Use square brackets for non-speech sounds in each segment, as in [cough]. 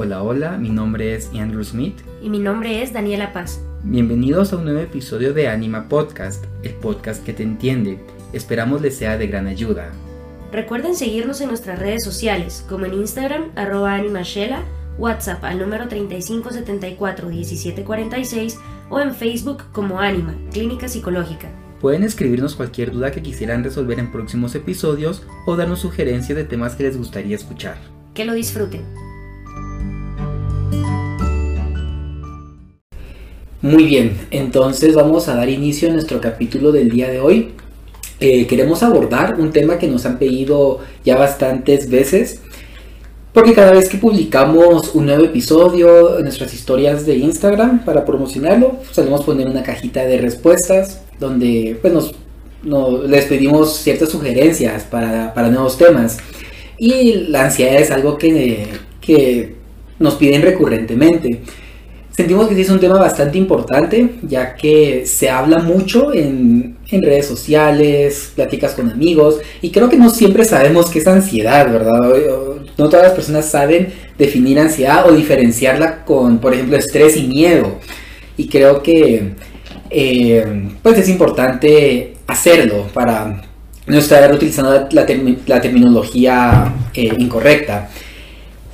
Hola, hola, mi nombre es Andrew Smith. Y mi nombre es Daniela Paz. Bienvenidos a un nuevo episodio de Anima Podcast, el podcast que te entiende. Esperamos les sea de gran ayuda. Recuerden seguirnos en nuestras redes sociales, como en Instagram, arroba animashela, WhatsApp al número 3574-1746 o en Facebook como Anima, Clínica Psicológica. Pueden escribirnos cualquier duda que quisieran resolver en próximos episodios o darnos sugerencias de temas que les gustaría escuchar. Que lo disfruten. Muy bien, entonces vamos a dar inicio a nuestro capítulo del día de hoy. Eh, queremos abordar un tema que nos han pedido ya bastantes veces, porque cada vez que publicamos un nuevo episodio en nuestras historias de Instagram para promocionarlo, solemos poner una cajita de respuestas donde pues, nos, les pedimos ciertas sugerencias para, para, nuevos temas. Y la ansiedad es algo que, que nos piden recurrentemente. Sentimos que sí es un tema bastante importante, ya que se habla mucho en, en, redes sociales, pláticas con amigos, y creo que no siempre sabemos qué es ansiedad, ¿verdad? No todas las personas saben definir ansiedad o diferenciarla con, por ejemplo, estrés y miedo. Y creo que eh, pues es importante hacerlo para no estar utilizando la, terminología eh, incorrecta.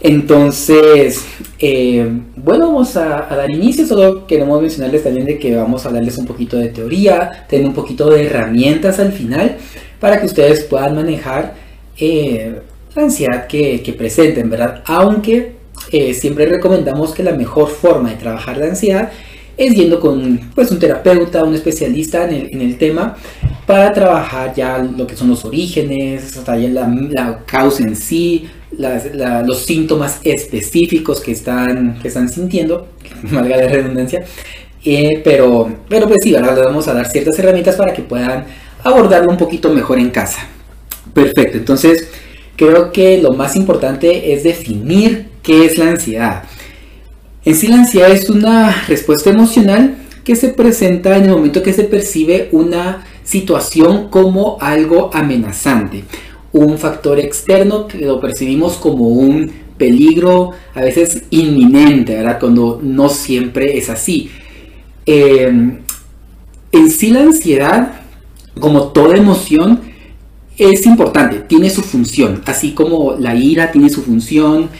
Entonces, eh, bueno, vamos a, dar inicio. Solo queremos mencionarles también de que vamos a hablarles un poquito de teoría, tener un poquito de herramientas al final para que ustedes puedan manejar eh, la ansiedad que, presenten, ¿verdad? Aunque eh, siempre recomendamos que la mejor forma de trabajar la ansiedad es yendo con pues, un terapeuta, un especialista en el, en el tema para trabajar ya lo que son los orígenes, hasta ya la causa en sí, los síntomas específicos que están, que están sintiendo, [laughs] valga la redundancia, eh, pero, pero pues sí, ahora les vamos a dar ciertas herramientas para que puedan abordarlo un poquito mejor en casa. Perfecto, entonces creo que lo más importante es definir qué es la ansiedad. En sí la ansiedad es una respuesta emocional que se presenta en el momento que se percibe una situación como algo amenazante un factor externo que lo percibimos como un peligro a veces inminente, ¿verdad? Cuando no siempre es así. Em, en sí la ansiedad, como toda emoción, es importante, tiene su función, así como la ira tiene su función,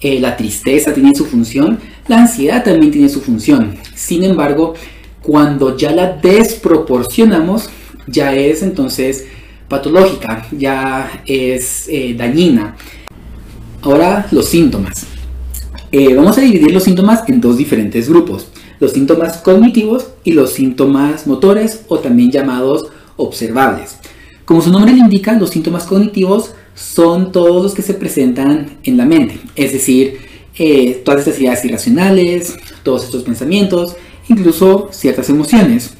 eh, la tristeza tiene su función, la ansiedad también tiene su función. Sin embargo, cuando ya la desproporcionamos, ya es entonces patológica, ya es eh, dañina. Ahora los síntomas. Eh, vamos a dividir los síntomas en dos diferentes grupos. Los síntomas cognitivos y los síntomas motores o también llamados observables. Como su nombre le indica, los síntomas cognitivos son todos los que se presentan en la mente. Es decir, eh, todas estas ideas irracionales, todos estos pensamientos, incluso ciertas emociones.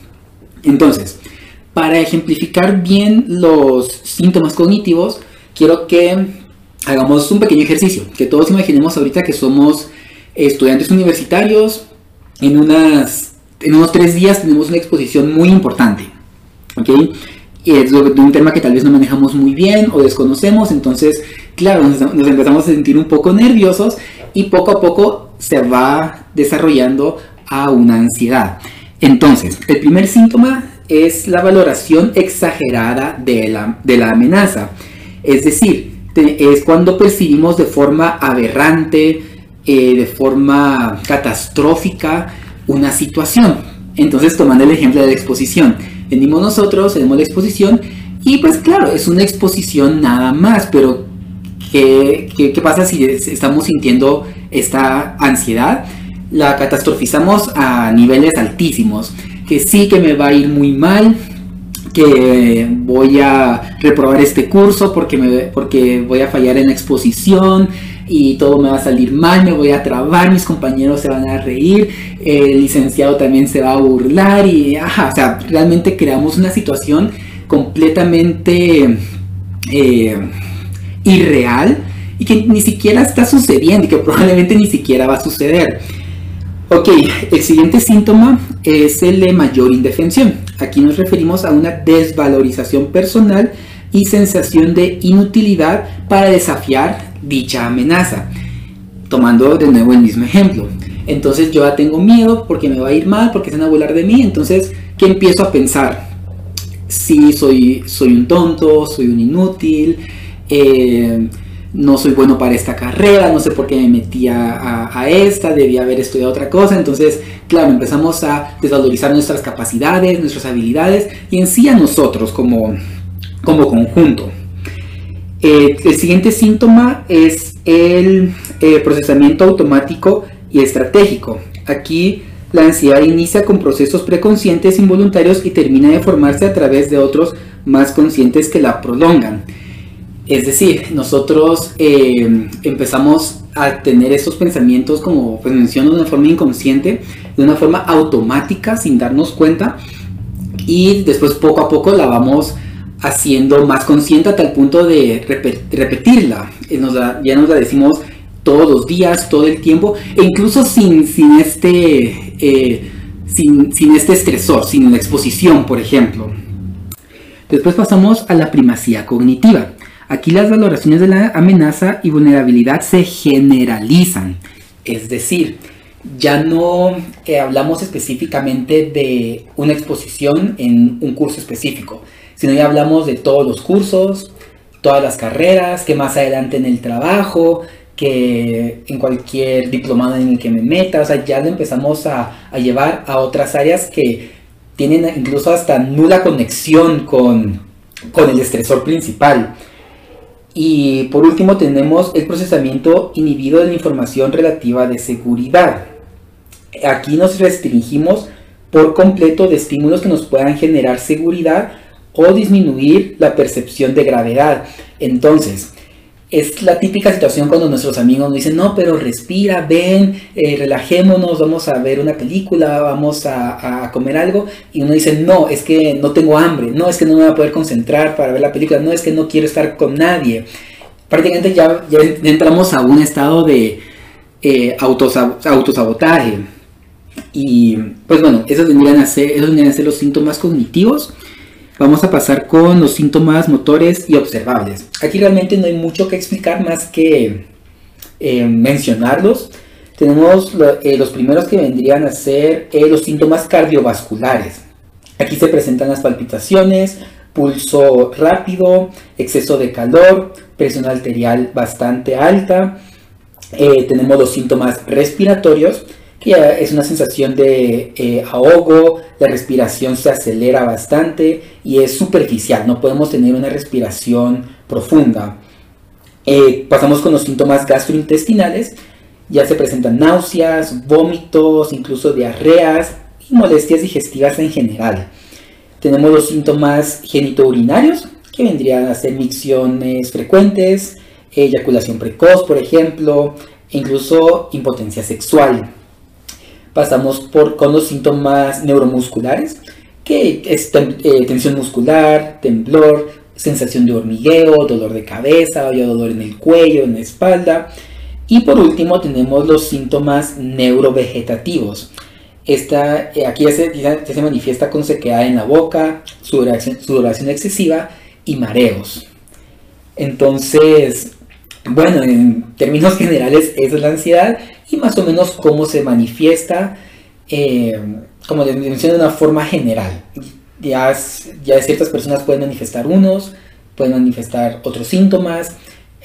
Entonces, para ejemplificar bien los síntomas cognitivos, quiero que hagamos un pequeño ejercicio, que todos imaginemos ahorita que somos estudiantes universitarios, en, unas, en unos tres días tenemos una exposición muy importante, ¿ok? Y es de un tema que tal vez no manejamos muy bien o desconocemos, entonces, claro, nos, nos empezamos a sentir un poco nerviosos y poco a poco se va desarrollando a una ansiedad. Entonces, el primer síntoma es la valoración exagerada de la, de la amenaza. Es decir, es cuando percibimos de forma aberrante, eh, de forma catastrófica una situación. Entonces, tomando el ejemplo de la exposición, venimos nosotros, tenemos la exposición y pues claro, es una exposición nada más, pero ¿qué, qué, qué pasa si estamos sintiendo esta ansiedad? La catastrofizamos a niveles altísimos que sí que me va a ir muy mal, que voy a reprobar este curso porque, me, porque voy a fallar en la exposición y todo me va a salir mal, me voy a trabar, mis compañeros se van a reír, el licenciado también se va a burlar y, ajá, o sea, realmente creamos una situación completamente eh, irreal y que ni siquiera está sucediendo y que probablemente ni siquiera va a suceder. Ok, el siguiente síntoma es el de mayor indefensión. Aquí nos referimos a una desvalorización personal y sensación de inutilidad para desafiar dicha amenaza. tomando de nuevo el mismo ejemplo. Entonces yo ya tengo miedo porque me va a ir mal, porque se van a burlar de mí. Entonces, ¿qué empiezo a pensar? Si soy, soy un tonto, soy un inútil, eh, no soy bueno para esta carrera, no sé por qué me metí a, a, esta, debía haber estudiado otra cosa. Entonces, claro, empezamos a desvalorizar nuestras capacidades, nuestras habilidades y en sí a nosotros como, como conjunto. Eh, el siguiente síntoma es el eh, procesamiento automático y estratégico. Aquí la ansiedad inicia con procesos preconscientes involuntarios y termina de formarse a través de otros más conscientes que la prolongan. Es decir, nosotros eh, empezamos a tener estos pensamientos, como pues menciono, de una forma inconsciente, de una forma automática, sin darnos cuenta, y después poco a poco la vamos haciendo más consciente a tal punto de repetirla. ya nos la decimos todos los días, todo el tiempo, e incluso sin, sin, este, eh, sin, sin este estresor, sin la exposición, por ejemplo. Después pasamos a la primacía cognitiva. Aquí las valoraciones de la amenaza y vulnerabilidad se generalizan. Es decir, ya no eh, hablamos específicamente de una exposición en un curso específico, sino ya hablamos de todos los cursos, todas las carreras, que más adelante en el trabajo, que en cualquier diplomado en el que me meta, o sea, ya lo empezamos a, a llevar a otras áreas que tienen incluso hasta nula conexión con, con el estresor principal. Y por último tenemos el procesamiento inhibido de la información relativa de seguridad. Aquí nos restringimos por completo de estímulos que nos puedan generar seguridad o disminuir la percepción de gravedad. Entonces, es la típica situación cuando nuestros amigos nos dicen, no, pero respira, ven, eh, relajémonos, vamos a ver una película, vamos a, comer algo, y uno dice, no, es que no tengo hambre, no, es que no me voy a poder concentrar para ver la película, no, es que no quiero estar con nadie. Prácticamente ya, entramos a un estado de eh, autosabotaje. Y pues bueno, esos vendrían a ser, esos vendrían a ser los síntomas cognitivos. Vamos a pasar con los síntomas motores y observables. Aquí realmente no hay mucho que explicar más que eh, mencionarlos. Tenemos eh, los primeros que vendrían a ser eh, los síntomas cardiovasculares. Aquí se presentan las palpitaciones, pulso rápido, exceso de calor, presión arterial bastante alta. tenemos los síntomas respiratorios que es una sensación de eh, ahogo, la respiración se acelera bastante y es superficial, no podemos tener una respiración profunda. Eh, pasamos con los síntomas gastrointestinales, ya se presentan náuseas, vómitos, incluso diarreas y molestias digestivas en general. Tenemos los síntomas genitourinarios, que vendrían a ser micciones frecuentes, eyaculación precoz, por ejemplo, e incluso impotencia sexual. Pasamos por, con los síntomas neuromusculares, que es eh, tensión muscular, temblor, sensación de hormigueo, dolor de cabeza, o dolor en el cuello, en la espalda. Y por último tenemos los síntomas neurovegetativos. Esta, eh, aquí ya se, se, manifiesta con sequedad en la boca, sudoración, sudoración excesiva y mareos. Entonces, bueno, en términos [laughs] generales, esa es la ansiedad y más o menos cómo se manifiesta, eh, como les mencioné, de una forma general. Ya, ya ciertas personas pueden manifestar unos, pueden manifestar otros síntomas,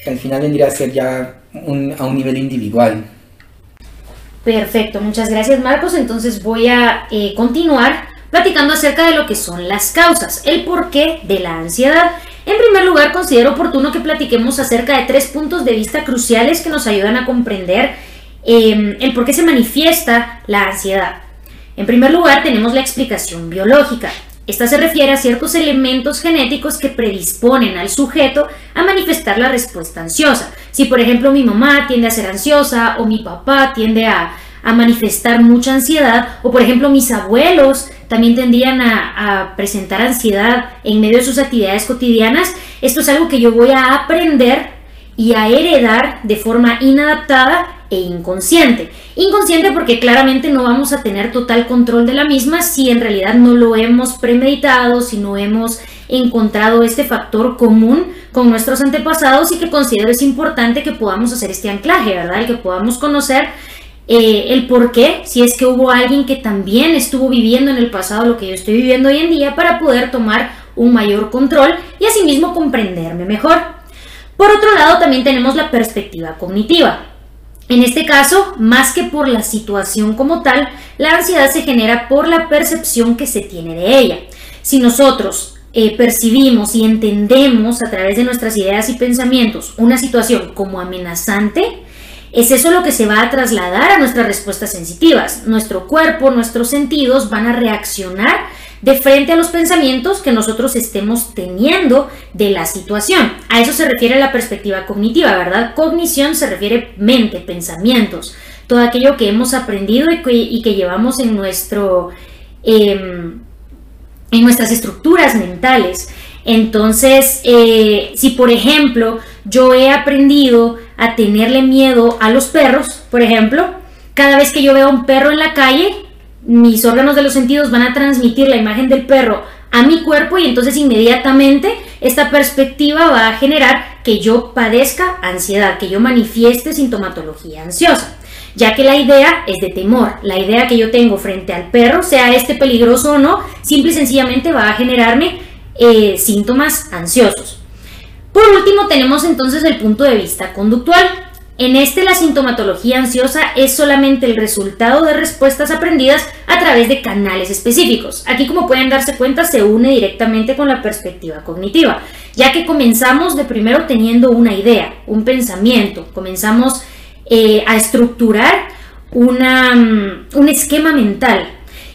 al final vendría a ser ya a un nivel individual. Perfecto, muchas gracias Marcos. Entonces voy a eh, continuar platicando acerca de lo que son las causas, el porqué de la ansiedad. En primer lugar, considero oportuno que platiquemos acerca de tres puntos de vista cruciales que nos ayudan a comprender Em, el por qué se manifiesta la ansiedad. En primer lugar, tenemos la explicación biológica. Esta se refiere a ciertos elementos genéticos que predisponen al sujeto a manifestar la respuesta ansiosa. Si por ejemplo mi mamá tiende a ser ansiosa o mi papá tiende a, manifestar mucha ansiedad o por ejemplo mis abuelos también tendrían a, presentar ansiedad en medio de sus actividades cotidianas, esto es algo que yo voy a aprender y a heredar de forma inadaptada e inconsciente. Inconsciente porque claramente no vamos a tener total control de la misma si en realidad no lo hemos premeditado, si no hemos encontrado este factor común con nuestros antepasados y que considero es importante que podamos hacer este anclaje, ¿verdad? Que podamos conocer eh, el por qué, si es que hubo alguien que también estuvo viviendo en el pasado lo que yo estoy viviendo hoy en día para poder tomar un mayor control y asimismo comprenderme mejor. Por otro lado, también tenemos la perspectiva cognitiva. En este caso, más que por la situación como tal, la ansiedad se genera por la percepción que se tiene de ella. Si nosotros eh, percibimos y entendemos a través de nuestras ideas y pensamientos una situación como amenazante, es eso lo que se va a trasladar a nuestras respuestas sensitivas. Nuestro cuerpo, nuestros sentidos van a reaccionar de frente a los pensamientos que nosotros estemos teniendo de la situación. A eso se refiere la perspectiva cognitiva, ¿verdad? Cognición se refiere mente, pensamientos, todo aquello que hemos aprendido y que, llevamos en, nuestro, em, en nuestras estructuras mentales. Entonces, eh, si por ejemplo yo he aprendido a tenerle miedo a los perros, por ejemplo, cada vez que yo veo a un perro en la calle, mis órganos de los sentidos van a transmitir la imagen del perro a mi cuerpo y entonces inmediatamente esta perspectiva va a generar que yo padezca ansiedad, que yo manifieste sintomatología ansiosa, ya que la idea es de temor, la idea que yo tengo frente al perro, sea este peligroso o no, simple y sencillamente va a generarme eh, síntomas ansiosos. Por último tenemos entonces el punto de vista conductual. En este la sintomatología ansiosa es solamente el resultado de respuestas aprendidas a través de canales específicos. Aquí como pueden darse cuenta se une directamente con la perspectiva cognitiva, ya que comenzamos de primero teniendo una idea, un pensamiento, comenzamos eh, a estructurar mm, un esquema mental.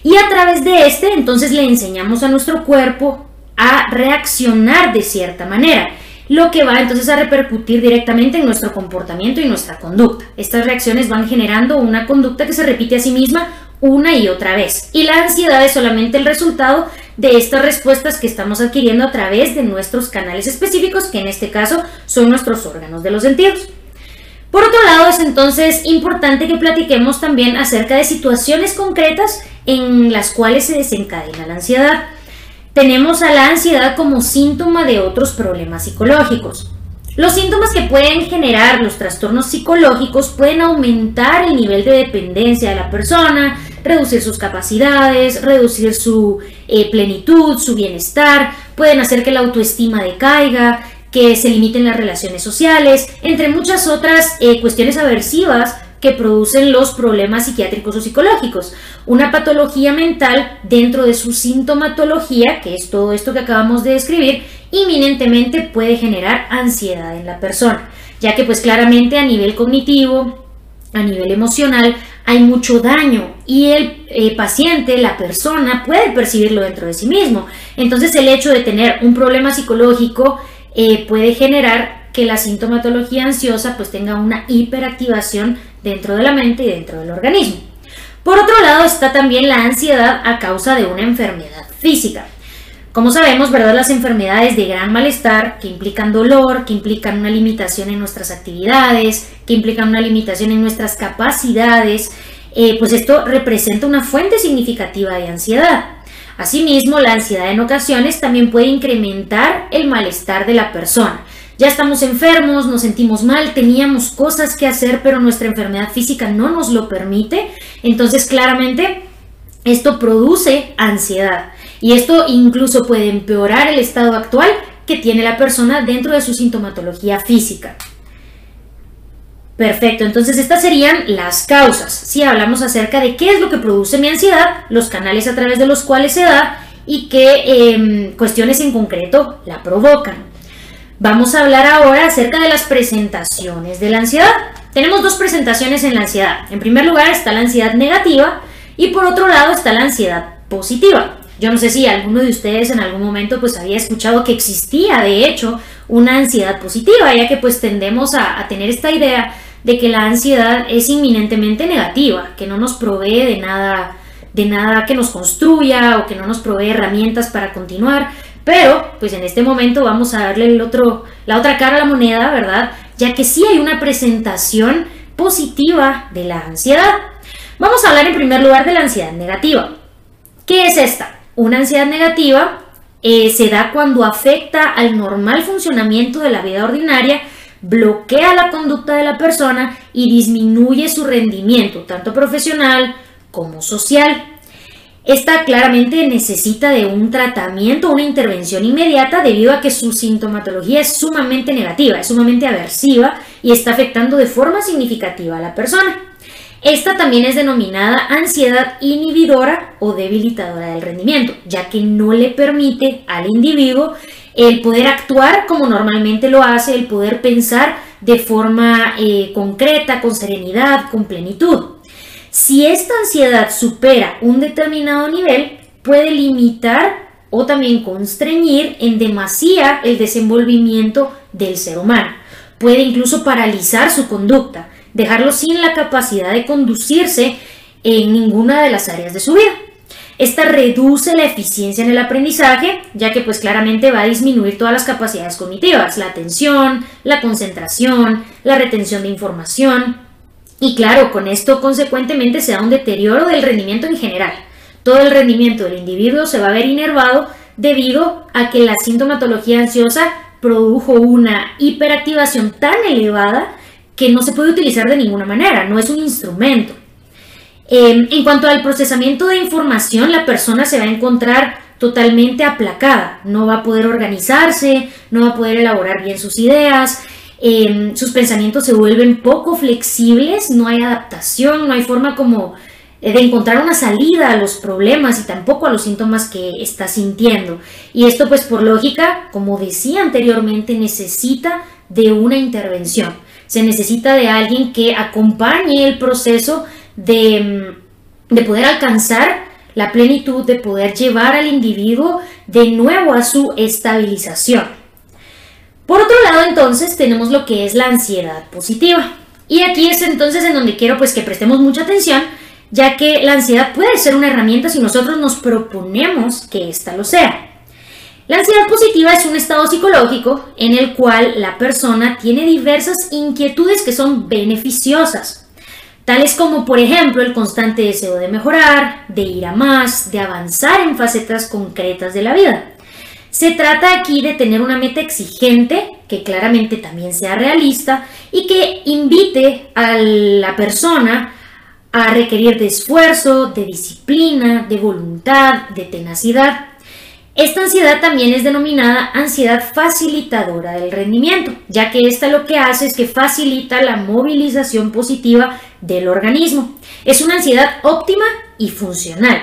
Y a través de este entonces le enseñamos a nuestro cuerpo a reaccionar de cierta manera lo que va entonces a repercutir directamente en nuestro comportamiento y nuestra conducta. Estas reacciones van generando una conducta que se repite a sí misma una y otra vez. Y la ansiedad es solamente el resultado de estas respuestas que estamos adquiriendo a través de nuestros canales específicos, que en este caso son nuestros órganos de los sentidos. Por otro lado, es entonces importante que platiquemos también acerca de situaciones concretas en las cuales se desencadena la ansiedad tenemos a la ansiedad como síntoma de otros problemas psicológicos. Los síntomas que pueden generar los trastornos psicológicos pueden aumentar el nivel de dependencia de la persona, reducir sus capacidades, reducir su eh, plenitud, su bienestar, pueden hacer que la autoestima decaiga, que se limiten las relaciones sociales, entre muchas otras eh, cuestiones aversivas que producen los problemas psiquiátricos o psicológicos. Una patología mental dentro de su sintomatología, que es todo esto que acabamos de describir, inminentemente puede generar ansiedad en la persona, ya que pues claramente a nivel cognitivo, a nivel emocional, hay mucho daño y el eh, paciente, la persona, puede percibirlo dentro de sí mismo. Entonces el hecho de tener un problema psicológico eh, puede generar que la sintomatología ansiosa pues tenga una hiperactivación dentro de la mente y dentro del organismo. Por otro lado está también la ansiedad a causa de una enfermedad física. Como sabemos, ¿verdad? Las enfermedades de gran malestar que implican dolor, que implican una limitación en nuestras actividades, que implican una limitación en nuestras capacidades, eh, pues esto representa una fuente significativa de ansiedad. Asimismo, la ansiedad en ocasiones también puede incrementar el malestar de la persona, ya estamos enfermos, nos sentimos mal, teníamos cosas que hacer, pero nuestra enfermedad física no nos lo permite. Entonces, claramente, esto produce ansiedad. Y esto incluso puede empeorar el estado actual que tiene la persona dentro de su sintomatología física. Perfecto, entonces estas serían las causas. Si hablamos acerca de qué es lo que produce mi ansiedad, los canales a través de los cuales se da y qué em, cuestiones en concreto la provocan. Vamos a hablar ahora acerca de las presentaciones de la ansiedad. Tenemos dos presentaciones en la ansiedad. En primer lugar está la ansiedad negativa y por otro lado está la ansiedad positiva. Yo no sé si alguno de ustedes en algún momento pues había escuchado que existía de hecho una ansiedad positiva, ya que pues tendemos a, a tener esta idea de que la ansiedad es inminentemente negativa, que no nos provee de nada de nada que nos construya o que no nos provee herramientas para continuar, pero, pues en este momento vamos a darle el otro, la otra cara a la moneda, ¿verdad? Ya que sí hay una presentación positiva de la ansiedad. Vamos a hablar en primer lugar de la ansiedad negativa. ¿Qué es esta? Una ansiedad negativa eh, se da cuando afecta al normal funcionamiento de la vida ordinaria, bloquea la conducta de la persona y disminuye su rendimiento, tanto profesional como social. Esta claramente necesita de un tratamiento, una intervención inmediata debido a que su sintomatología es sumamente negativa, es sumamente aversiva y está afectando de forma significativa a la persona. Esta también es denominada ansiedad inhibidora o debilitadora del rendimiento, ya que no le permite al individuo el poder actuar como normalmente lo hace, el poder pensar de forma eh, concreta, con serenidad, con plenitud. Si esta ansiedad supera un determinado nivel, puede limitar o también constreñir en demasía el desenvolvimiento del ser humano. Puede incluso paralizar su conducta dejarlo sin la capacidad de conducirse en ninguna de las áreas de su vida. Esta reduce la eficiencia en el aprendizaje, ya que pues claramente va a disminuir todas las capacidades cognitivas, la atención, la concentración, la retención de información. Y claro, con esto consecuentemente se da un deterioro del rendimiento en general. Todo el rendimiento del individuo se va a ver inervado debido a que la sintomatología ansiosa produjo una hiperactivación tan elevada que no se puede utilizar de ninguna manera, no es un instrumento. Em, en cuanto al procesamiento de información, la persona se va a encontrar totalmente aplacada, no va a poder organizarse, no va a poder elaborar bien sus ideas, em, sus pensamientos se vuelven poco flexibles, no hay adaptación, no hay forma como de encontrar una salida a los problemas y tampoco a los síntomas que está sintiendo. Y esto pues por lógica, como decía anteriormente, necesita de una intervención se necesita de alguien que acompañe el proceso de, mm, de poder alcanzar la plenitud, de poder llevar al individuo de nuevo a su estabilización. Por otro lado, entonces, tenemos lo que es la ansiedad positiva. Y aquí es entonces en donde quiero pues que prestemos mucha atención, ya que la ansiedad puede ser una herramienta si nosotros nos proponemos que ésta lo sea. La ansiedad positiva es un estado psicológico en el cual la persona tiene diversas inquietudes que son beneficiosas, tales como por ejemplo el constante deseo de mejorar, de ir a más, de avanzar en facetas concretas de la vida. Se trata aquí de tener una meta exigente, que claramente también sea realista y que invite a la persona a requerir de esfuerzo, de disciplina, de voluntad, de tenacidad. Esta ansiedad también es denominada ansiedad facilitadora del rendimiento, ya que esta lo que hace es que facilita la movilización positiva del organismo. Es una ansiedad óptima y funcional.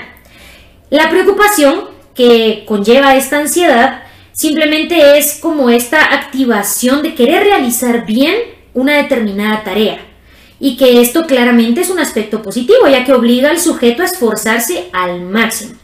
La preocupación que conlleva esta ansiedad simplemente es como esta activación de querer realizar bien una determinada tarea. Y que esto claramente es un aspecto positivo, ya que obliga al sujeto a esforzarse al máximo.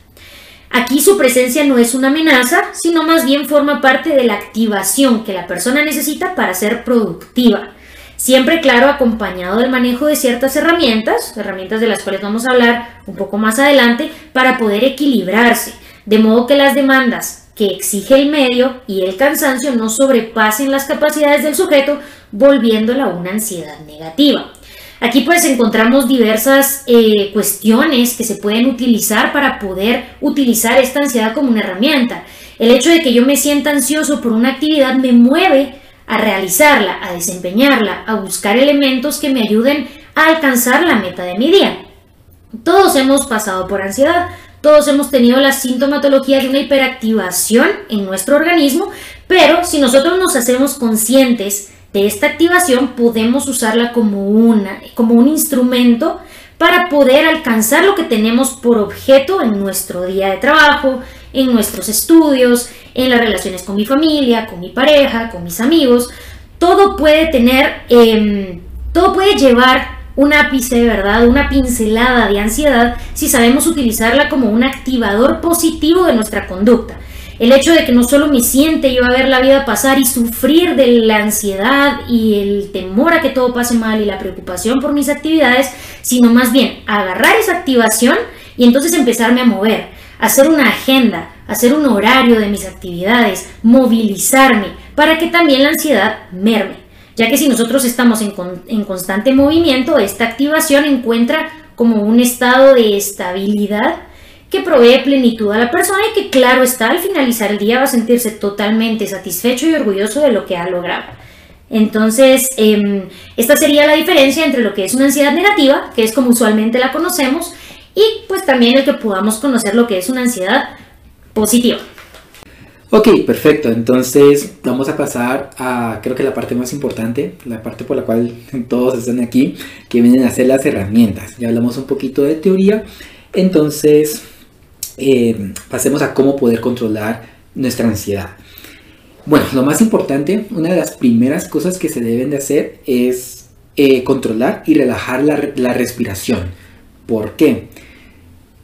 Aquí su presencia no es una amenaza, sino más bien forma parte de la activación que la persona necesita para ser productiva. Siempre, claro, acompañado del manejo de ciertas herramientas, herramientas de las cuales vamos a hablar un poco más adelante, para poder equilibrarse, de modo que las demandas que exige el medio y el cansancio no sobrepasen las capacidades del sujeto, volviéndola una ansiedad negativa. Aquí pues encontramos diversas eh, cuestiones que se pueden utilizar para poder utilizar esta ansiedad como una herramienta. El hecho de que yo me sienta ansioso por una actividad me mueve a realizarla, a desempeñarla, a buscar elementos que me ayuden a alcanzar la meta de mi día. Todos hemos pasado por ansiedad, todos hemos tenido la sintomatología de una hiperactivación en nuestro organismo, pero si nosotros nos hacemos conscientes de esta activación podemos usarla como, una, como un instrumento para poder alcanzar lo que tenemos por objeto en nuestro día de trabajo, en nuestros estudios, en las relaciones con mi familia, con mi pareja, con mis amigos. Todo puede tener, em, todo puede llevar un ápice, ¿verdad? Una pincelada de ansiedad si sabemos utilizarla como un activador positivo de nuestra conducta. El hecho de que no solo me siente yo a ver la vida pasar y sufrir de la ansiedad y el temor a que todo pase mal y la preocupación por mis actividades, sino más bien agarrar esa activación y entonces empezarme a mover, hacer una agenda, hacer un horario de mis actividades, movilizarme para que también la ansiedad merme. Ya que si nosotros estamos en, en constante movimiento, esta activación encuentra como un estado de estabilidad que provee plenitud a la persona y que claro está, al finalizar el día va a sentirse totalmente satisfecho y orgulloso de lo que ha logrado. Entonces, em, esta sería la diferencia entre lo que es una ansiedad negativa, que es como usualmente la conocemos, y pues también el que podamos conocer lo que es una ansiedad positiva. Ok, perfecto. Entonces vamos a pasar a creo que la parte más importante, la parte por la cual todos están aquí, que vienen a ser las herramientas. Ya hablamos un poquito de teoría, entonces eh, pasemos a cómo poder controlar nuestra ansiedad. Bueno, lo más importante, una de las primeras cosas que se deben de hacer es eh, controlar y relajar la, la respiración. ¿Por qué?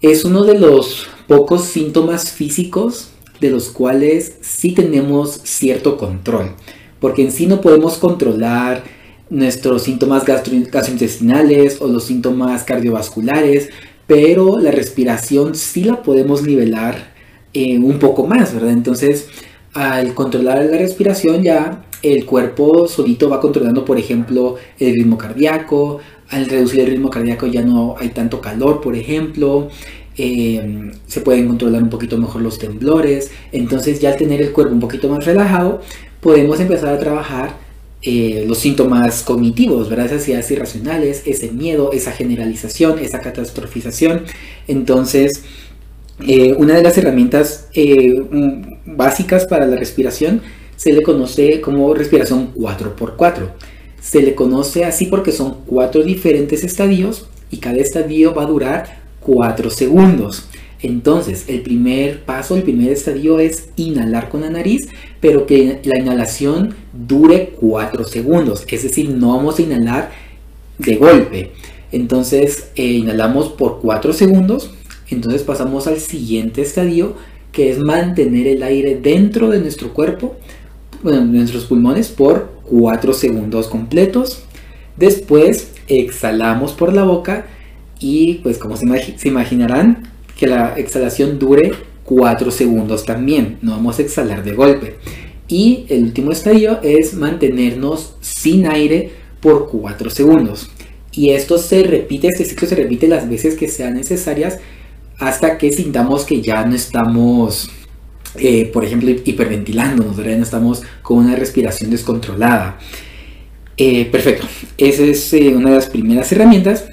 Es uno de los pocos síntomas físicos de los cuales sí tenemos cierto control, porque en sí no podemos controlar nuestros síntomas gastrointestinales o los síntomas cardiovasculares, pero la respiración sí la podemos nivelar eh, un poco más, ¿verdad? Entonces, al controlar la respiración ya el cuerpo solito va controlando, por ejemplo, el ritmo cardíaco, al reducir el ritmo cardíaco ya no hay tanto calor, por ejemplo, eh, se pueden controlar un poquito mejor los temblores. Entonces ya al tener el cuerpo un poquito más relajado, podemos empezar a trabajar eh, los síntomas cognitivos, ¿verdad? Esas ideas irracionales, ese miedo, esa generalización, esa catastrofización. Entonces, eh, una de las herramientas mm, básicas para la respiración se le conoce como respiración 4x4. Se le conoce así porque son cuatro diferentes estadios y cada estadio va a durar 4 segundos. Entonces, el primer paso, el primer estadio es inhalar con la nariz, pero que la inhalación dure 4 segundos. Es decir, no vamos a inhalar de golpe. Entonces, eh, inhalamos por 4 segundos. Entonces pasamos al siguiente estadio, que es mantener el aire dentro de nuestro cuerpo, nuestros pulmones, por 4 segundos completos. Después, exhalamos por la boca y pues como se, imaginarán, que la exhalación dure 4 segundos también, no vamos a exhalar de golpe. Y el último estadio es mantenernos sin aire por 4 segundos. Y esto se repite, este ciclo se repite las veces que sean necesarias hasta que sintamos que ya no estamos, eh, por ejemplo, hiperventilándonos, ¿verdad? no estamos con una respiración descontrolada. Eh, perfecto, esa es eh, una de las primeras herramientas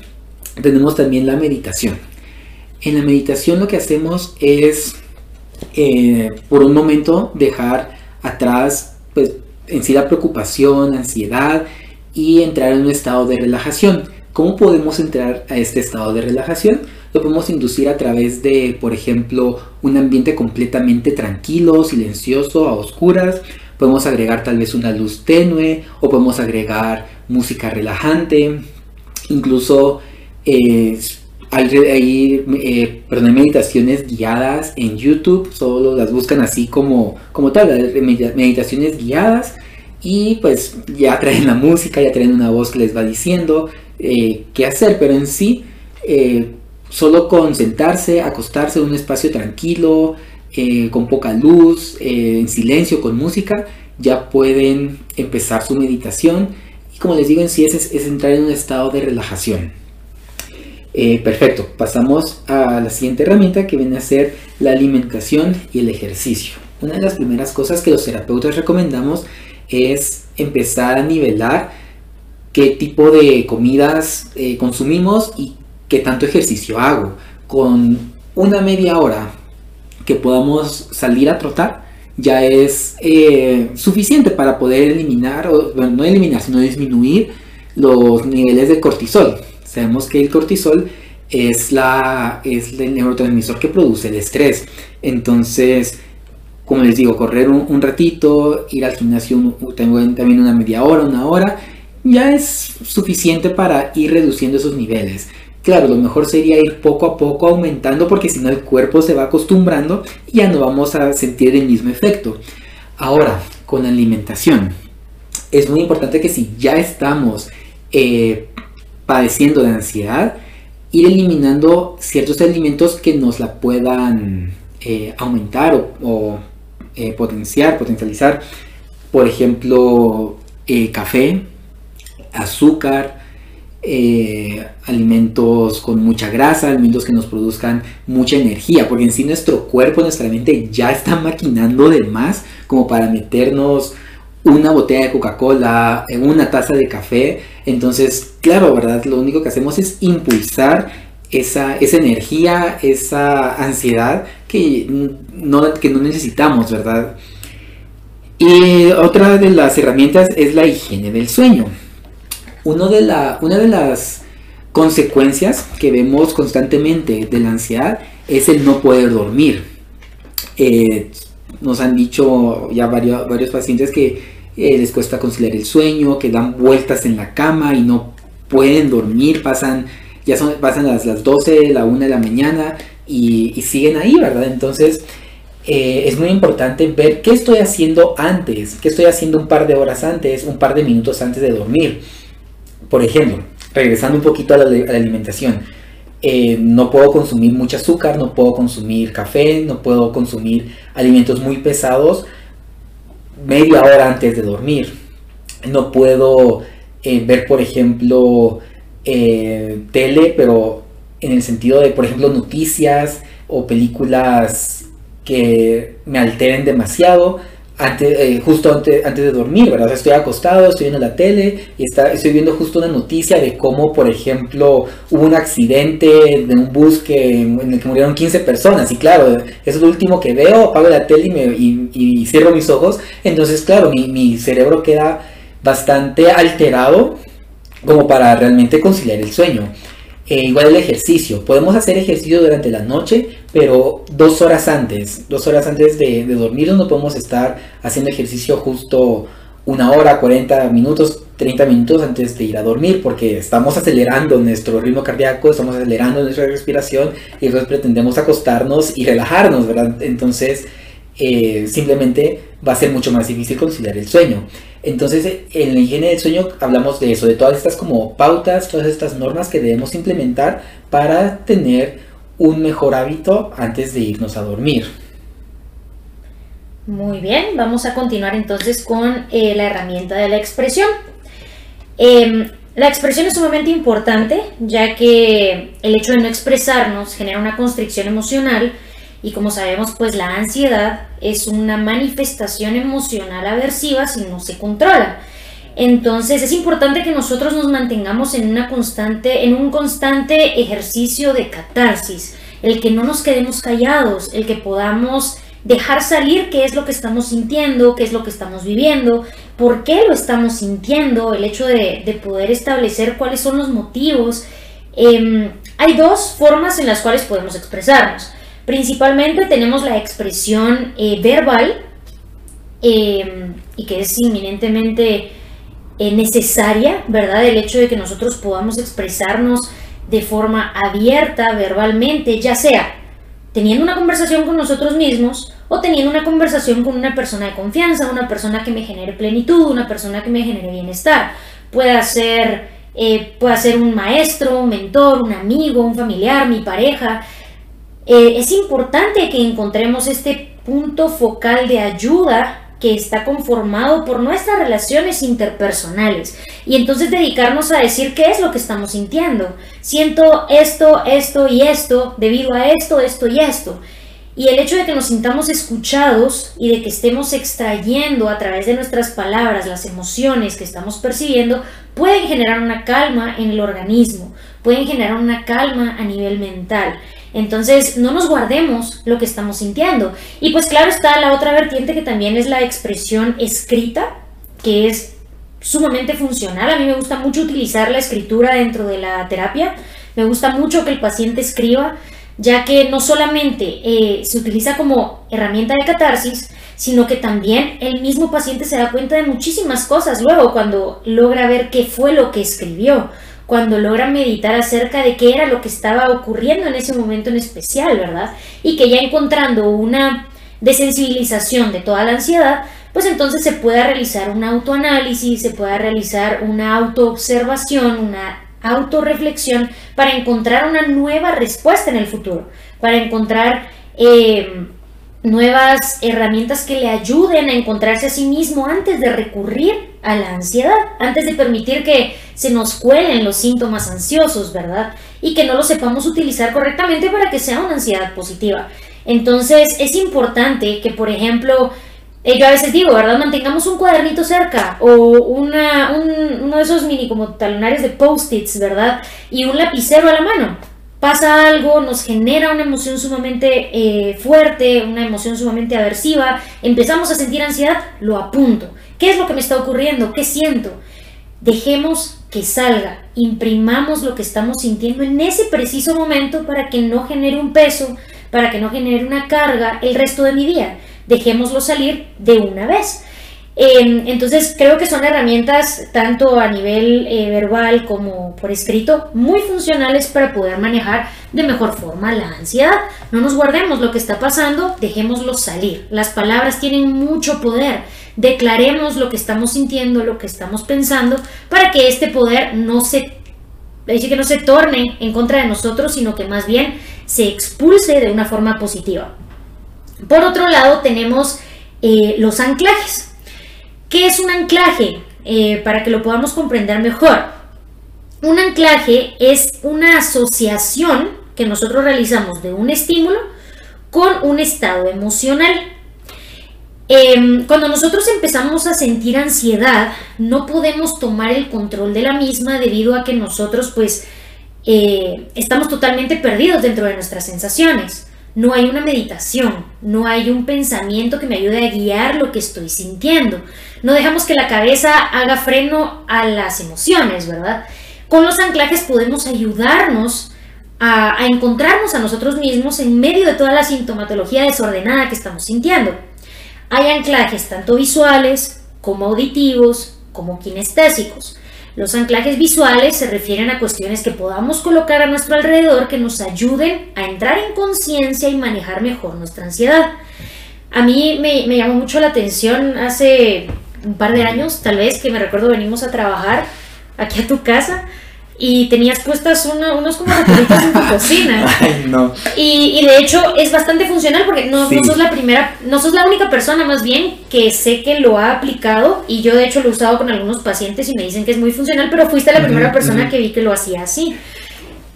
tenemos también la meditación. En la meditación lo que hacemos es eh, por un momento dejar atrás pues, en sí la preocupación, ansiedad y entrar en un estado de relajación. ¿Cómo podemos entrar a este estado de relajación? Lo podemos inducir a través de, por ejemplo, un ambiente completamente tranquilo, silencioso, a oscuras. Podemos agregar tal vez una luz tenue o podemos agregar música relajante. Incluso eh, hay, eh, meditaciones guiadas en YouTube, solo las buscan así como, como tal, meditaciones guiadas y pues ya traen la música, ya traen una voz que les va diciendo eh, qué hacer, pero en sí, eh, solo con sentarse, acostarse en un espacio tranquilo, con poca luz, en silencio, con música, ya pueden empezar su meditación y como les digo en sí es entrar en un estado de relajación. Eh, perfecto, pasamos a la siguiente herramienta que viene a ser la alimentación y el ejercicio. Una de las primeras cosas que los terapeutas recomendamos es empezar a nivelar qué tipo de comidas eh, consumimos y qué tanto ejercicio hago. Con una media hora que podamos salir a trotar ya es eh, suficiente para poder eliminar, o bueno, no eliminar, sino disminuir los niveles de cortisol. Sabemos que el cortisol es, la, es el neurotransmisor que produce el estrés. Entonces, como les digo, correr un, ratito, ir al gimnasio tengo también una media hora, una hora, ya es suficiente para ir reduciendo esos niveles. Claro, lo mejor sería ir poco a poco aumentando porque si no el cuerpo se va acostumbrando y ya no vamos a sentir el mismo efecto. Ahora, con la alimentación. Es muy importante que si ya estamos eh, padeciendo de ansiedad, ir eliminando ciertos alimentos que nos la puedan eh, aumentar o, eh, potenciar, potencializar. Por ejemplo, eh, café, azúcar, alimentos con mucha grasa, alimentos que nos produzcan mucha energía, porque en sí nuestro cuerpo, nuestra mente ya está maquinando de más como para meternos una botella de Coca-Cola, una taza de café. Entonces, claro, ¿verdad? Lo único que hacemos es impulsar esa, esa energía, esa ansiedad que no, que no necesitamos, ¿verdad? Y otra de las herramientas es la higiene del sueño. Uno de la, una de las consecuencias que vemos constantemente de la ansiedad es el no poder dormir. Eh, nos han dicho ya varios, varios pacientes que eh, les cuesta conciliar el sueño, que dan vueltas en la cama y no pueden dormir, pasan, ya son, pasan las, las 12, la 1 de la mañana y, siguen ahí, ¿verdad? Entonces, eh, es muy importante ver qué estoy haciendo antes, qué estoy haciendo un par de horas antes, un par de minutos antes de dormir. Por ejemplo, regresando un poquito a la, alimentación, eh, no puedo consumir mucho azúcar, no puedo consumir café, no puedo consumir alimentos muy pesados media hora antes de dormir. No puedo eh, ver, por ejemplo, tele, pero en el sentido de, por ejemplo, noticias o películas que me alteren demasiado antes, eh, justo antes, antes, de dormir, ¿verdad? estoy acostado, estoy viendo la tele y está, estoy viendo justo una noticia de cómo, por ejemplo, hubo un accidente de un bus que, en el que murieron 15 personas. Y claro, es lo último que veo, apago la tele y, me, y, cierro mis ojos. Entonces, claro, mi, mi cerebro queda bastante alterado como para realmente conciliar el sueño. Eh, igual el ejercicio. Podemos hacer ejercicio durante la noche, pero dos horas antes, dos horas antes de, de dormirnos no podemos estar haciendo ejercicio justo una hora, 40 minutos, 30 minutos antes de ir a dormir, porque estamos acelerando nuestro ritmo cardíaco, estamos acelerando nuestra respiración y entonces pretendemos acostarnos y relajarnos, ¿verdad? Entonces, eh, simplemente va a ser mucho más difícil conciliar el sueño. Entonces, en la higiene del sueño hablamos de eso, de todas estas como pautas, todas estas normas que debemos implementar para tener un mejor hábito antes de irnos a dormir. Muy bien, vamos a continuar entonces con eh, la herramienta de la expresión. Em, la expresión es sumamente importante, ya que el hecho de no expresarnos genera una constricción emocional y como sabemos, pues la ansiedad es una manifestación emocional aversiva si no se controla. Entonces es importante que nosotros nos mantengamos en, una constante, en un constante ejercicio de catarsis, el que no nos quedemos callados, el que podamos dejar salir qué es lo que estamos sintiendo, qué es lo que estamos viviendo, por qué lo estamos sintiendo, el hecho de, poder establecer cuáles son los motivos. Em, hay dos formas en las cuales podemos expresarnos. Principalmente tenemos la expresión eh, verbal em, y que es inminentemente eh, necesaria, ¿verdad? El hecho de que nosotros podamos expresarnos de forma abierta verbalmente, ya sea teniendo una conversación con nosotros mismos o teniendo una conversación con una persona de confianza, una persona que me genere plenitud, una persona que me genere bienestar. Puede ser, eh, puede ser un maestro, un mentor, un amigo, un familiar, mi pareja, eh, es importante que encontremos este punto focal de ayuda que está conformado por nuestras relaciones interpersonales y entonces dedicarnos a decir qué es lo que estamos sintiendo. Siento esto, esto y esto debido a esto, esto y esto. Y el hecho de que nos sintamos escuchados y de que estemos extrayendo a través de nuestras palabras las emociones que estamos percibiendo pueden generar una calma en el organismo, pueden generar una calma a nivel mental. Entonces, no nos guardemos lo que estamos sintiendo. Y pues claro está la otra vertiente que también es la expresión escrita, que es sumamente funcional. A mí me gusta mucho utilizar la escritura dentro de la terapia. Me gusta mucho que el paciente escriba, ya que no solamente eh, se utiliza como herramienta de catarsis, sino que también el mismo paciente se da cuenta de muchísimas cosas luego cuando logra ver qué fue lo que escribió cuando logra meditar acerca de qué era lo que estaba ocurriendo en ese momento en especial, ¿verdad? Y que ya encontrando una desensibilización de toda la ansiedad, pues entonces se pueda realizar un autoanálisis, se pueda realizar una autoobservación, una autorreflexión para encontrar una nueva respuesta en el futuro, para encontrar eh, nuevas herramientas que le ayuden a encontrarse a sí mismo antes de recurrir a la ansiedad, antes de permitir que se nos cuelen los síntomas ansiosos, ¿verdad? Y que no los sepamos utilizar correctamente para que sea una ansiedad positiva. Entonces es importante que, por ejemplo, eh, yo a veces digo, ¿verdad? Mantengamos un cuadernito cerca o una, uno de esos mini como talonarios de post-its, ¿verdad? Y un lapicero a la mano pasa algo, nos genera una emoción sumamente eh, fuerte, una emoción sumamente aversiva, empezamos a sentir ansiedad, lo apunto. ¿Qué es lo que me está ocurriendo? ¿Qué siento? Dejemos que salga, imprimamos lo que estamos sintiendo en ese preciso momento para que no genere un peso, para que no genere una carga el resto de mi día. Dejémoslo salir de una vez. Em, entonces creo que son herramientas tanto a nivel eh, verbal como por escrito muy funcionales para poder manejar de mejor forma la ansiedad. No nos guardemos lo que está pasando, dejémoslo salir. Las palabras tienen mucho poder. Declaremos lo que estamos sintiendo, lo que estamos pensando, para que este poder no se, que no se torne en contra de nosotros, sino que más bien se expulse de una forma positiva. Por otro lado, tenemos eh, los anclajes. ¿Qué es un anclaje? Eh, para que lo podamos comprender mejor. Un anclaje es una asociación que nosotros realizamos de un estímulo con un estado emocional. Em, cuando nosotros empezamos a sentir ansiedad, no podemos tomar el control de la misma debido a que nosotros pues eh, estamos totalmente perdidos dentro de nuestras sensaciones no hay una meditación, no hay un pensamiento que me ayude a guiar lo que estoy sintiendo. No dejamos que la cabeza haga freno a las emociones, ¿verdad? Con los anclajes podemos ayudarnos a, encontrarnos a nosotros mismos en medio de toda la sintomatología desordenada que estamos sintiendo. Hay anclajes tanto visuales como auditivos como kinestésicos. Los anclajes visuales se refieren a cuestiones que podamos colocar a nuestro alrededor que nos ayuden a entrar en conciencia y manejar mejor nuestra ansiedad. A mí me, llamó mucho la atención hace un par de años, tal vez, que me recuerdo venimos a trabajar aquí a tu casa y tenías puestas unos como rotulitos en tu [laughs] cocina. Ay, no. Y, y, de hecho es bastante funcional porque no, no, sos la primera, no sos la única persona más bien que sé que lo ha aplicado y yo de hecho lo he usado con algunos pacientes y me dicen que es muy funcional, pero fuiste la primera persona que vi que lo hacía así.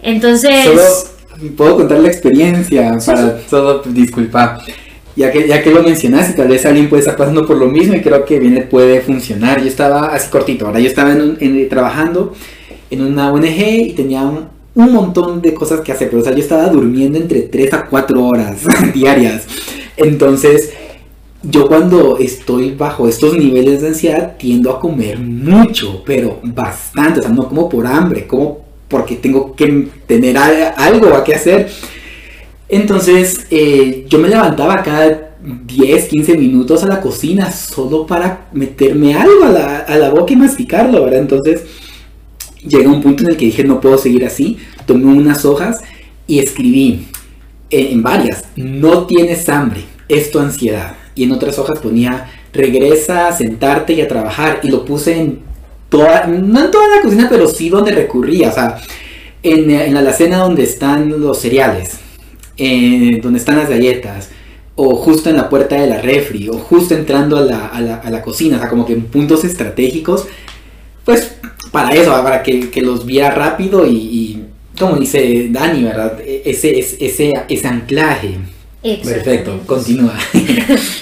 Entonces... Solo puedo contar la experiencia para todo, disculpa. Ya que, ya que lo mencionaste, tal vez alguien puede estar pasando por lo mismo y creo que bien puede funcionar. Yo estaba así cortito, ahora yo estaba en, trabajando en una ONG y tenía un, montón de cosas que hacer, pero yo estaba durmiendo entre 3 a 4 horas [laughs] diarias. Entonces, yo cuando estoy bajo estos niveles de ansiedad tiendo a comer mucho, pero bastante, o sea, no como por hambre, como porque tengo que tener algo a que hacer. Entonces, eh, yo me levantaba cada 10, 15 minutos a la cocina solo para meterme algo a la, a la boca y masticarlo, ¿verdad? Entonces, Llega un punto en el que dije no puedo seguir así, tomé unas hojas y escribí en varias, no tienes hambre, es tu ansiedad. Y en otras hojas ponía regresa a sentarte y a trabajar y lo puse en toda, no en toda la cocina, pero sí donde recurría, o sea, en, la alacena donde están los cereales, donde están las galletas, o justo en la puerta de la refri, o justo entrando a la, a la, a la cocina, o sea, como que en puntos estratégicos, pues para eso, para que, los viera rápido y, como dice Dani, ¿verdad? E, ese, ese, ese anclaje. Perfecto, continúa. [laughs]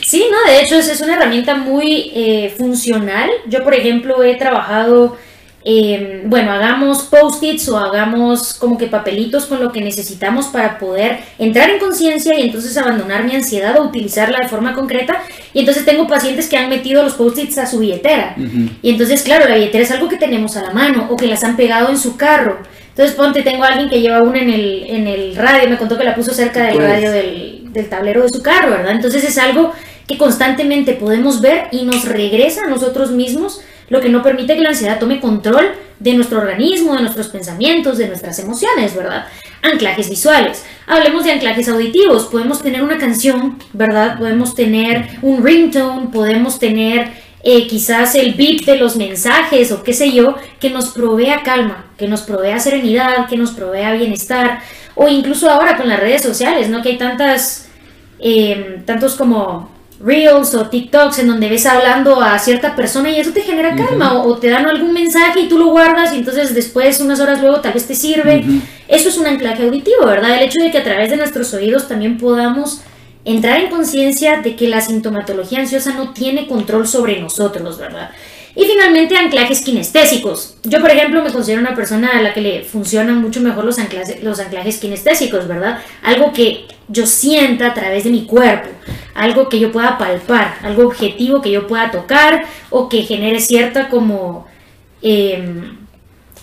sí, no, de hecho es, una herramienta muy eh, funcional. Yo, por ejemplo, he trabajado Em, bueno, hagamos post-its o hagamos como que papelitos con lo que necesitamos para poder entrar en conciencia y entonces abandonar mi ansiedad o utilizarla de forma concreta. Y entonces tengo pacientes que han metido los post-its a su billetera. Y entonces, claro, la billetera es algo que tenemos a la mano o que las han pegado en su carro. Entonces, ponte, tengo a alguien que lleva una en el, en el radio, me contó que la puso cerca del pues. radio del, del tablero de su carro, ¿verdad? Entonces es algo que constantemente podemos ver y nos regresa a nosotros mismos lo que no permite que la ansiedad tome control de nuestro organismo, de nuestros pensamientos, de nuestras emociones, ¿verdad? Anclajes visuales. Hablemos de anclajes auditivos. Podemos tener una canción, ¿verdad? Podemos tener un ringtone, podemos tener eh, quizás el beat de los mensajes o qué sé yo, que nos provea calma, que nos provea serenidad, que nos provea bienestar. O incluso ahora con las redes sociales, ¿no? Que hay tantas eh, tantos como Reels o TikToks en donde ves hablando a cierta persona y eso te genera calma o, te dan algún mensaje y tú lo guardas y entonces después, unas horas luego, tal vez te sirve. Eso es un anclaje auditivo, ¿verdad? El hecho de que a través de nuestros oídos también podamos entrar en conciencia de que la sintomatología ansiosa no tiene control sobre nosotros, ¿verdad? Y finalmente, anclajes kinestésicos. Yo, por ejemplo, me considero una persona a la que le funcionan mucho mejor los anclajes, los anclajes kinestésicos, ¿verdad? Algo que yo sienta a través de mi cuerpo, algo que yo pueda palpar, algo objetivo que yo pueda tocar o que genere cierta como... Em,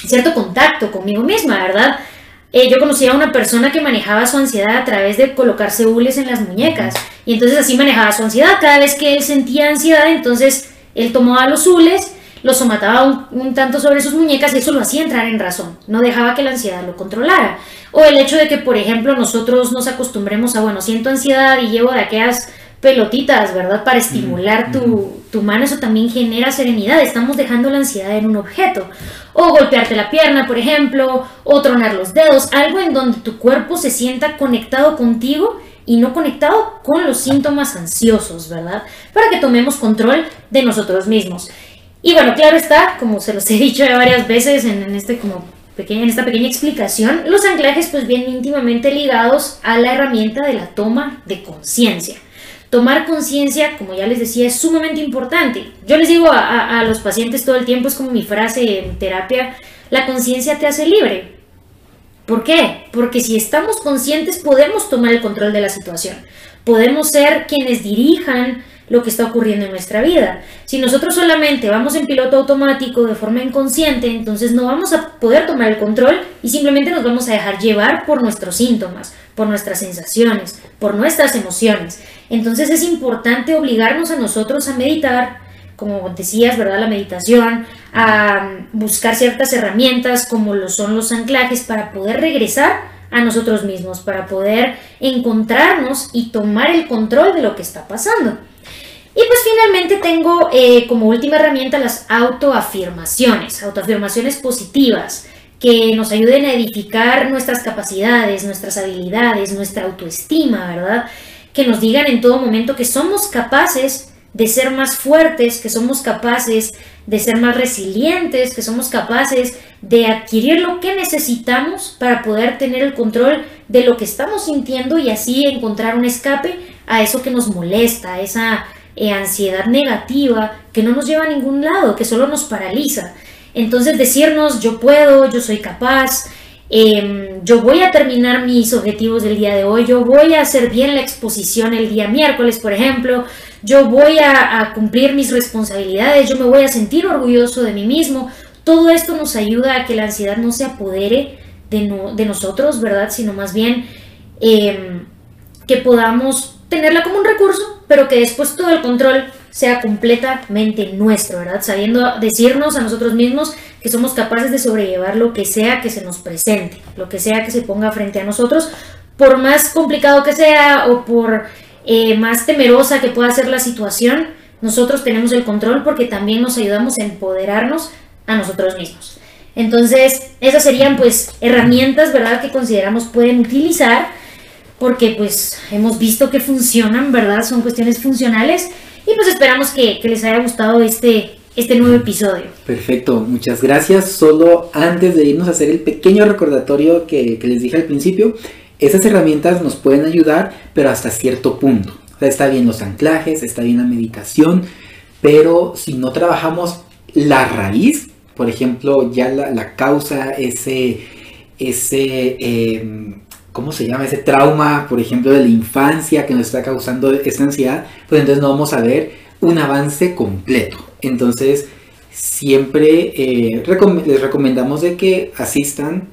cierto contacto conmigo misma, ¿verdad? Eh, yo conocí a una persona que manejaba su ansiedad a través de colocarse hules en las muñecas y entonces así manejaba su ansiedad. Cada vez que él sentía ansiedad, entonces él tomaba los hules, los somataba un, tanto sobre sus muñecas y eso lo hacía entrar en razón, no dejaba que la ansiedad lo controlara. O el hecho de que, por ejemplo, nosotros nos acostumbremos a, bueno, siento ansiedad y llevo de aquellas pelotitas, ¿verdad? Para estimular tu, tu, mano, eso también genera serenidad. Estamos dejando la ansiedad en un objeto. O golpearte la pierna, por ejemplo, o tronar los dedos, algo en donde tu cuerpo se sienta conectado contigo y no conectado con los síntomas ansiosos, ¿verdad? Para que tomemos control de nosotros mismos. Y bueno, claro está, como se los he [laughs] dicho ya varias veces en, este como pequeña, en esta pequeña explicación, los anclajes pues vienen íntimamente ligados a la herramienta de la toma de conciencia. Tomar conciencia, como ya les decía, es sumamente importante. Yo les digo a, a los pacientes todo el tiempo, es como mi frase en terapia, la conciencia te hace libre. ¿Por qué? Porque si estamos conscientes podemos tomar el control de la situación. Podemos ser quienes dirijan lo que está ocurriendo en nuestra vida. Si nosotros solamente vamos en piloto automático de forma inconsciente, entonces no vamos a poder tomar el control y simplemente nos vamos a dejar llevar por nuestros síntomas, por nuestras sensaciones, por nuestras emociones. Entonces es importante obligarnos a nosotros a meditar, como decías, ¿verdad? La meditación, a buscar ciertas herramientas como lo son los anclajes para poder regresar a nosotros mismos, para poder encontrarnos y tomar el control de lo que está pasando. Y pues finalmente tengo eh, como última herramienta las autoafirmaciones, autoafirmaciones positivas que nos ayuden a edificar nuestras capacidades, nuestras habilidades, nuestra autoestima, ¿verdad? Que nos digan en todo momento que somos capaces de ser más fuertes, que somos capaces de ser más resilientes, que somos capaces de adquirir lo que necesitamos para poder tener el control de lo que estamos sintiendo y así encontrar un escape a eso que nos molesta, a esa eh, ansiedad negativa que no nos lleva a ningún lado, que solo nos paraliza. Entonces decirnos yo puedo, yo soy capaz, Em, yo voy a terminar mis objetivos del día de hoy, yo voy a hacer bien la exposición el día miércoles, por ejemplo, yo voy a, cumplir mis responsabilidades, yo me voy a sentir orgulloso de mí mismo. Todo esto nos ayuda a que la ansiedad no se apodere de, nosotros, ¿verdad? Sino más bien em, que podamos tenerla como un recurso, pero que después todo el control sea completamente nuestro, ¿verdad? Sabiendo decirnos a nosotros mismos que somos capaces de sobrellevar lo que sea que se nos presente, lo que sea que se ponga frente a nosotros, por más complicado que sea o por eh, más temerosa que pueda ser la situación, nosotros tenemos el control porque también nos ayudamos a empoderarnos a nosotros mismos. Entonces, esas serían pues herramientas, ¿verdad?, que consideramos pueden utilizar porque pues hemos visto que funcionan, ¿verdad? Son cuestiones funcionales y pues esperamos que, les haya gustado este, este nuevo episodio. Perfecto, muchas gracias. Solo antes de irnos a hacer el pequeño recordatorio que, les dije al principio, esas herramientas nos pueden ayudar, pero hasta cierto punto. Está bien los anclajes, está bien la meditación, pero si no trabajamos la raíz, por ejemplo, ya la, causa, ese, ese em, ¿cómo se llama? Ese trauma, por ejemplo, de la infancia que nos está causando esta ansiedad, pues entonces no vamos a ver un avance completo. Entonces, siempre eh, les recomendamos de que asistan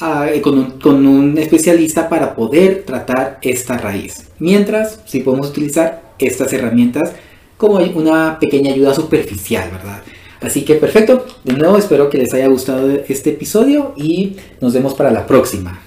eh, con, un, con, un, especialista para poder tratar esta raíz. Mientras, si podemos utilizar estas herramientas como una pequeña ayuda superficial, ¿verdad? Así que perfecto, de nuevo espero que les haya gustado este episodio y nos vemos para la próxima.